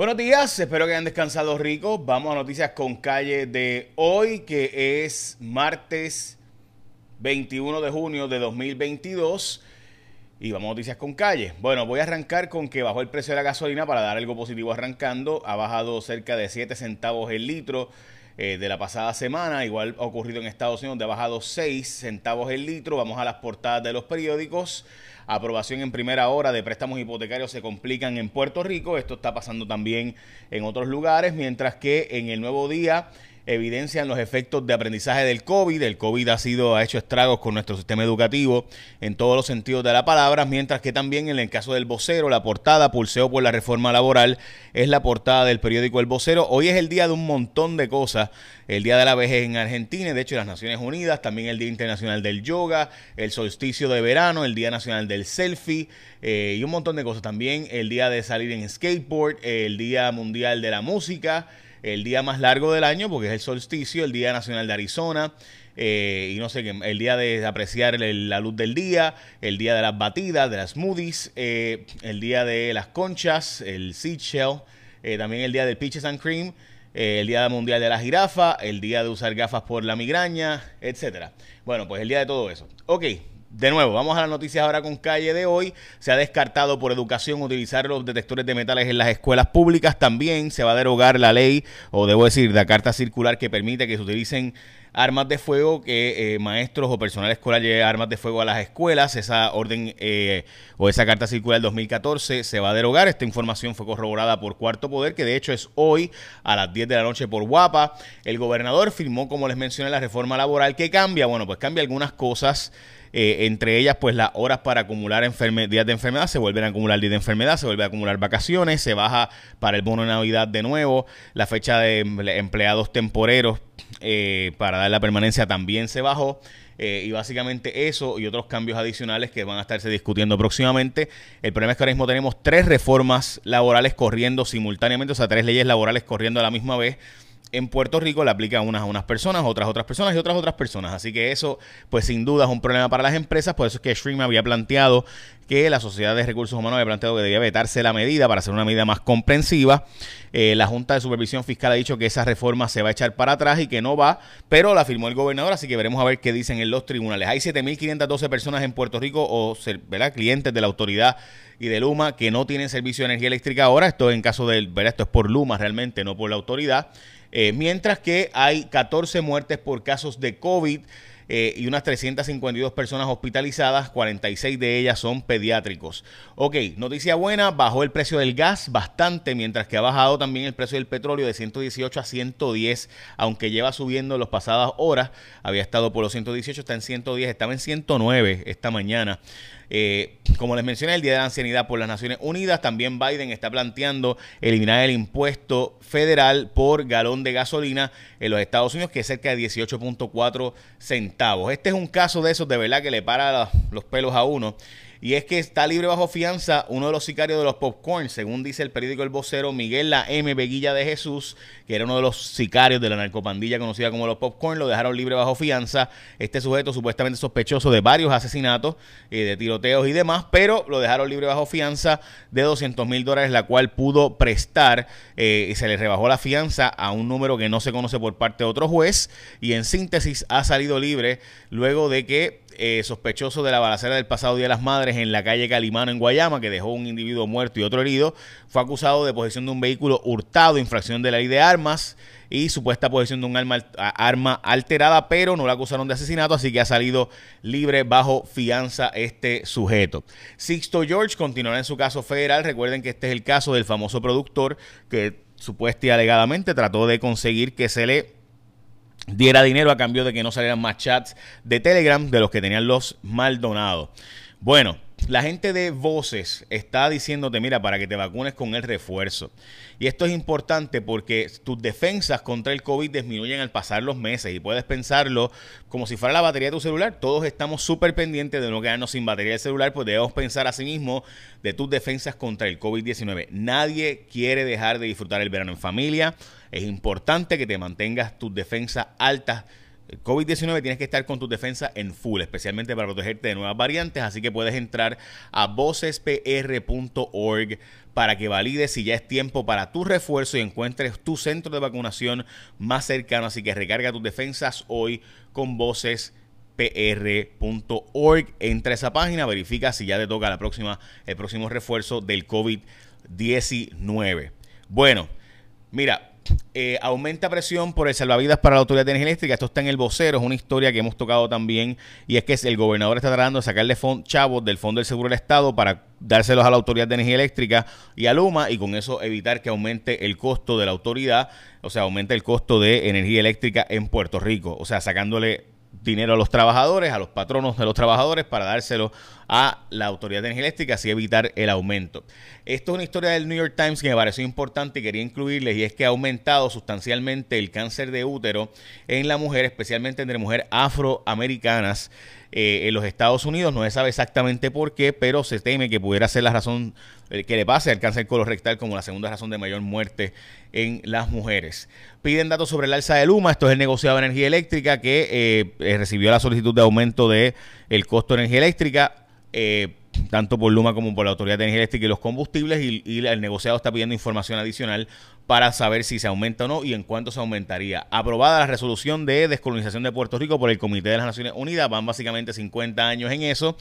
Buenos días, espero que hayan descansado ricos. Vamos a noticias con calle de hoy, que es martes 21 de junio de 2022. Y vamos a noticias con calle. Bueno, voy a arrancar con que bajó el precio de la gasolina para dar algo positivo arrancando. Ha bajado cerca de 7 centavos el litro eh, de la pasada semana. Igual ha ocurrido en Estados Unidos, donde ha bajado 6 centavos el litro. Vamos a las portadas de los periódicos. Aprobación en primera hora de préstamos hipotecarios se complican en Puerto Rico. Esto está pasando también en otros lugares, mientras que en el nuevo día evidencian los efectos de aprendizaje del COVID. El COVID ha sido ha hecho estragos con nuestro sistema educativo en todos los sentidos de la palabra, mientras que también en el caso del vocero, la portada pulseo por la reforma laboral es la portada del periódico El Vocero. Hoy es el día de un montón de cosas. El día de la vejez en Argentina, de hecho en las Naciones Unidas, también el Día Internacional del Yoga, el solsticio de verano, el Día Nacional del Selfie eh, y un montón de cosas. También el día de salir en skateboard, el Día Mundial de la Música el día más largo del año, porque es el solsticio, el Día Nacional de Arizona, eh, y no sé qué, el día de apreciar la luz del día, el día de las batidas, de las smoothies, eh, el día de las conchas, el seed shell, eh, también el día del peaches and cream, el día mundial de la jirafa, el día de usar gafas por la migraña, etcétera. Bueno, pues el día de todo eso. Ok, de nuevo, vamos a las noticias ahora con calle de hoy. Se ha descartado por educación utilizar los detectores de metales en las escuelas públicas. También se va a derogar la ley, o debo decir, la carta circular que permite que se utilicen armas de fuego, que eh, maestros o personal escolar lleven armas de fuego a las escuelas. Esa orden eh, o esa carta circular 2014 se va a derogar. Esta información fue corroborada por Cuarto Poder, que de hecho es hoy a las 10 de la noche por Guapa. El gobernador firmó, como les mencioné, la reforma laboral. que cambia? Bueno, pues cambia algunas cosas. Eh, entre ellas, pues las horas para acumular días de enfermedad, se vuelven a acumular días de enfermedad, se vuelve a acumular vacaciones, se baja para el bono de Navidad de nuevo, la fecha de empleados temporeros eh, para dar la permanencia también se bajó. Eh, y básicamente eso y otros cambios adicionales que van a estarse discutiendo próximamente. El problema es que ahora mismo tenemos tres reformas laborales corriendo simultáneamente, o sea, tres leyes laborales corriendo a la misma vez en Puerto Rico le aplica unas a unas personas, otras a otras personas y otras a otras personas. Así que eso, pues sin duda es un problema para las empresas. Por eso es que Stream había planteado que la Sociedad de Recursos Humanos había planteado que debía vetarse la medida para hacer una medida más comprensiva. Eh, la Junta de Supervisión Fiscal ha dicho que esa reforma se va a echar para atrás y que no va, pero la firmó el gobernador, así que veremos a ver qué dicen en los tribunales. Hay 7.512 personas en Puerto Rico o ¿verdad? clientes de la autoridad y de Luma que no tienen servicio de energía eléctrica ahora. Esto en caso de, ¿verdad? esto es por Luma realmente, no por la autoridad. Eh, mientras que hay 14 muertes por casos de COVID. Eh, y unas 352 personas hospitalizadas, 46 de ellas son pediátricos. Ok, noticia buena, bajó el precio del gas bastante, mientras que ha bajado también el precio del petróleo de 118 a 110, aunque lleva subiendo en las pasadas horas, había estado por los 118, está en 110, estaba en 109 esta mañana. Eh, como les mencioné, el Día de la Ancianidad por las Naciones Unidas, también Biden está planteando eliminar el impuesto federal por galón de gasolina en los Estados Unidos, que es cerca de 18.4 centavos. Este es un caso de esos de verdad que le para los pelos a uno. Y es que está libre bajo fianza uno de los sicarios de los popcorn, según dice el periódico El Vocero, Miguel La M. Veguilla de Jesús, que era uno de los sicarios de la narcopandilla conocida como los popcorn, lo dejaron libre bajo fianza. Este sujeto supuestamente sospechoso de varios asesinatos, eh, de tiroteos y demás, pero lo dejaron libre bajo fianza de 200 mil dólares, la cual pudo prestar eh, y se le rebajó la fianza a un número que no se conoce por parte de otro juez y en síntesis ha salido libre luego de que eh, sospechoso de la balacera del pasado Día de las Madres en la calle Calimano en Guayama, que dejó un individuo muerto y otro herido, fue acusado de posesión de un vehículo hurtado, infracción de la ley de armas y supuesta posesión de un arma, arma alterada, pero no lo acusaron de asesinato, así que ha salido libre bajo fianza este sujeto. Sixto George continuará en su caso federal. Recuerden que este es el caso del famoso productor que supuestamente y alegadamente trató de conseguir que se le diera dinero a cambio de que no salieran más chats de Telegram de los que tenían los Maldonados. Bueno, la gente de Voces está diciéndote, mira, para que te vacunes con el refuerzo. Y esto es importante porque tus defensas contra el COVID disminuyen al pasar los meses y puedes pensarlo como si fuera la batería de tu celular. Todos estamos súper pendientes de no quedarnos sin batería de celular, pues debemos pensar a sí mismo de tus defensas contra el COVID-19. Nadie quiere dejar de disfrutar el verano en familia. Es importante que te mantengas tus defensas altas el COVID-19 tienes que estar con tu defensa en full, especialmente para protegerte de nuevas variantes, así que puedes entrar a vocespr.org para que valides si ya es tiempo para tu refuerzo y encuentres tu centro de vacunación más cercano, así que recarga tus defensas hoy con vocespr.org. Entra a esa página, verifica si ya te toca la próxima, el próximo refuerzo del COVID-19. Bueno, mira, eh, aumenta presión por el salvavidas para la Autoridad de Energía Eléctrica. Esto está en el vocero, es una historia que hemos tocado también. Y es que el gobernador está tratando de sacarle chavos del Fondo del Seguro del Estado para dárselos a la Autoridad de Energía Eléctrica y a Luma y con eso evitar que aumente el costo de la autoridad, o sea, aumente el costo de energía eléctrica en Puerto Rico. O sea, sacándole dinero a los trabajadores, a los patronos de los trabajadores para dárselo a la Autoridad de Energía Eléctrica, así evitar el aumento. Esto es una historia del New York Times que me pareció importante y quería incluirles, y es que ha aumentado sustancialmente el cáncer de útero en la mujer, especialmente entre mujeres afroamericanas. Eh, en los Estados Unidos. No se sabe exactamente por qué, pero se teme que pudiera ser la razón eh, que le pase al cáncer colorectal como la segunda razón de mayor muerte en las mujeres. Piden datos sobre el alza de Luma. Esto es el negociado de energía eléctrica que eh, recibió la solicitud de aumento de el costo de energía eléctrica. Tanto por Luma como por la Autoridad de Energía y los combustibles, y, el negociado está pidiendo información adicional para saber si se aumenta o no y en cuánto se aumentaría. Aprobada la resolución de descolonización de Puerto Rico por el Comité de las Naciones Unidas, van básicamente 50 años en eso.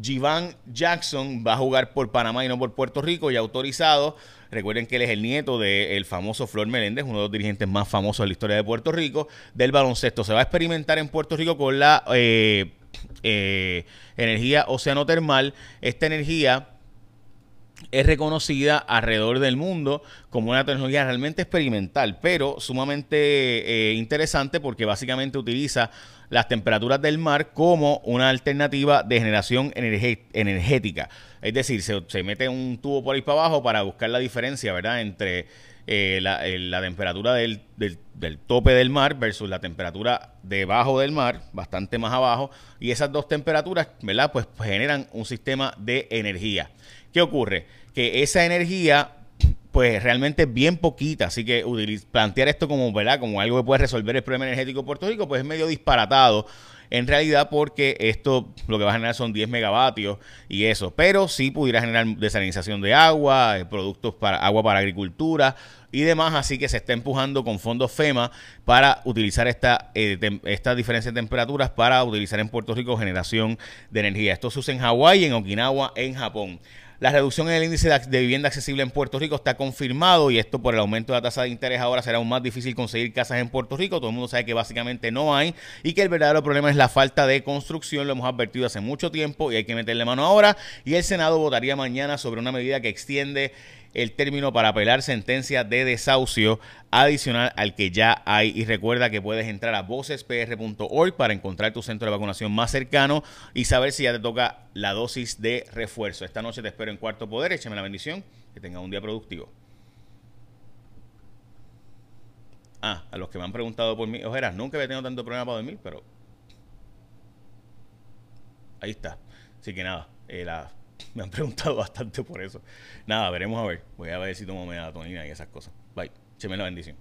Jivan Jackson va a jugar por Panamá y no por Puerto Rico y autorizado. Recuerden que él es el nieto del famoso Flor Meléndez, uno de los dirigentes más famosos de la historia de Puerto Rico, del baloncesto. Se va a experimentar en Puerto Rico con la eh, eh, energía oceanotermal. Esta energía es reconocida alrededor del mundo como una tecnología realmente experimental, pero sumamente eh, interesante porque básicamente utiliza las temperaturas del mar como una alternativa de generación energética. Es decir, se, mete un tubo por ahí para abajo para buscar la diferencia, ¿verdad?, entre eh, la, temperatura del, del, tope del mar versus la temperatura debajo del mar, bastante más abajo, y esas dos temperaturas, ¿verdad?, pues generan un sistema de energía. ¿Qué ocurre? Que esa energía pues realmente es bien poquita, así que plantear esto como, ¿verdad? como algo que puede resolver el problema energético de Puerto Rico, pues es medio disparatado en realidad porque esto lo que va a generar son 10 megavatios y eso, pero sí pudiera generar desalinización de agua, eh, productos para agua para agricultura y demás, así que se está empujando con fondos FEMA para utilizar esta, eh, esta diferencia de temperaturas para utilizar en Puerto Rico generación de energía. Esto se usa en Hawái, en Okinawa, en Japón. La reducción en el índice de vivienda accesible en Puerto Rico está confirmado y esto por el aumento de la tasa de interés ahora será aún más difícil conseguir casas en Puerto Rico. Todo el mundo sabe que básicamente no hay y que el verdadero problema es la falta de construcción. Lo hemos advertido hace mucho tiempo y hay que meterle mano ahora. Y el Senado votaría mañana sobre una medida que extiende el término para apelar sentencia de desahucio adicional al que ya hay. Y recuerda que puedes entrar a vocespr.org para encontrar tu centro de vacunación más cercano y saber si ya te toca la dosis de refuerzo. Esta noche te espero en Cuarto Poder. Échame la bendición. Que tenga un día productivo. Ah, a los que me han preguntado por mí, ojeras, nunca había tenido tanto problema para dormir, pero ahí está. Así que nada, eh, la me han preguntado bastante por eso. Nada, veremos a ver. Voy a ver si tomo melatonina y esas cosas. Bye. Cheme la bendición.